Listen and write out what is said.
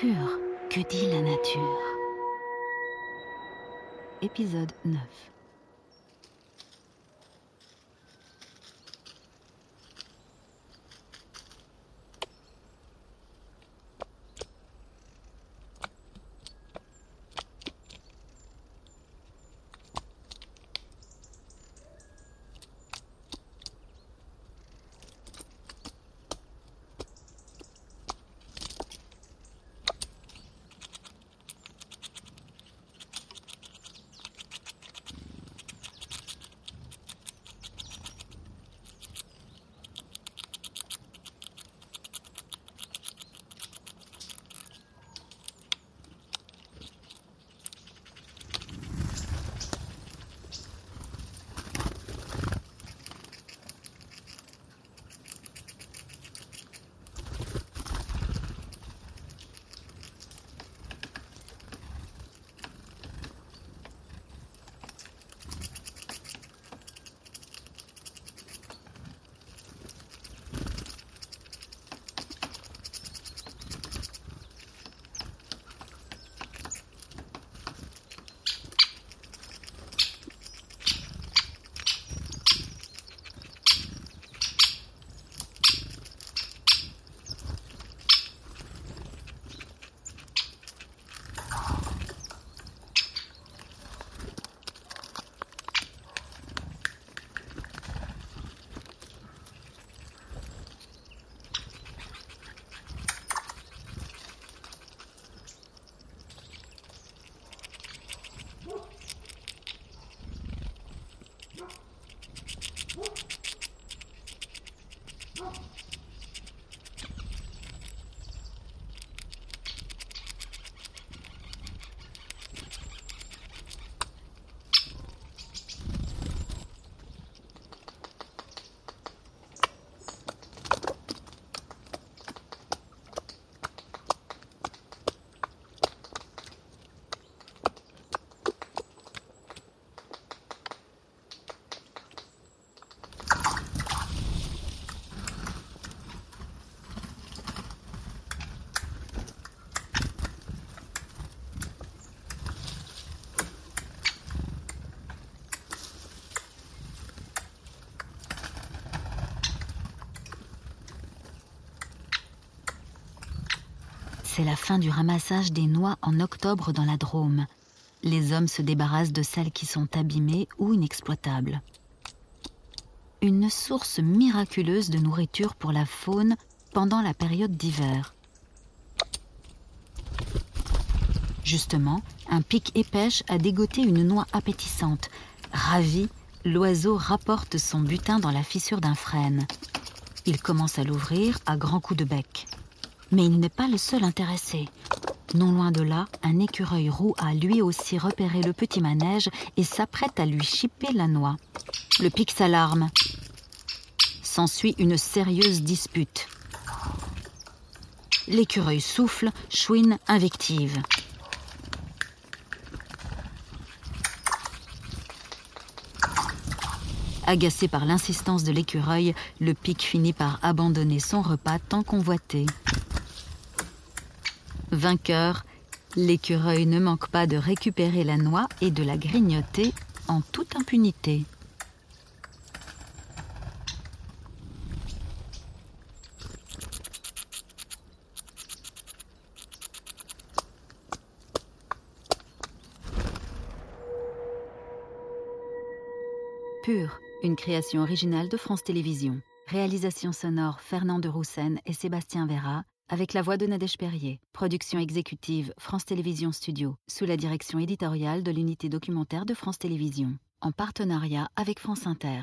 Que dit la nature. Épisode 9 C'est la fin du ramassage des noix en octobre dans la Drôme. Les hommes se débarrassent de celles qui sont abîmées ou inexploitables. Une source miraculeuse de nourriture pour la faune pendant la période d'hiver. Justement, un pic épêche a dégoté une noix appétissante. Ravi, l'oiseau rapporte son butin dans la fissure d'un frêne. Il commence à l'ouvrir à grands coups de bec. Mais il n'est pas le seul intéressé. Non loin de là, un écureuil roux a lui aussi repéré le petit manège et s'apprête à lui chipper la noix. Le pic s'alarme. S'ensuit une sérieuse dispute. L'écureuil souffle, chouine, invective. Agacé par l'insistance de l'écureuil, le pic finit par abandonner son repas tant convoité. Vainqueur, l'écureuil ne manque pas de récupérer la noix et de la grignoter en toute impunité. Pure, une création originale de France Télévisions. Réalisation sonore Fernand de Roussen et Sébastien Vera, avec la voix de Nadège Perrier. Production exécutive France Télévisions Studio, sous la direction éditoriale de l'unité documentaire de France Télévisions, en partenariat avec France Inter.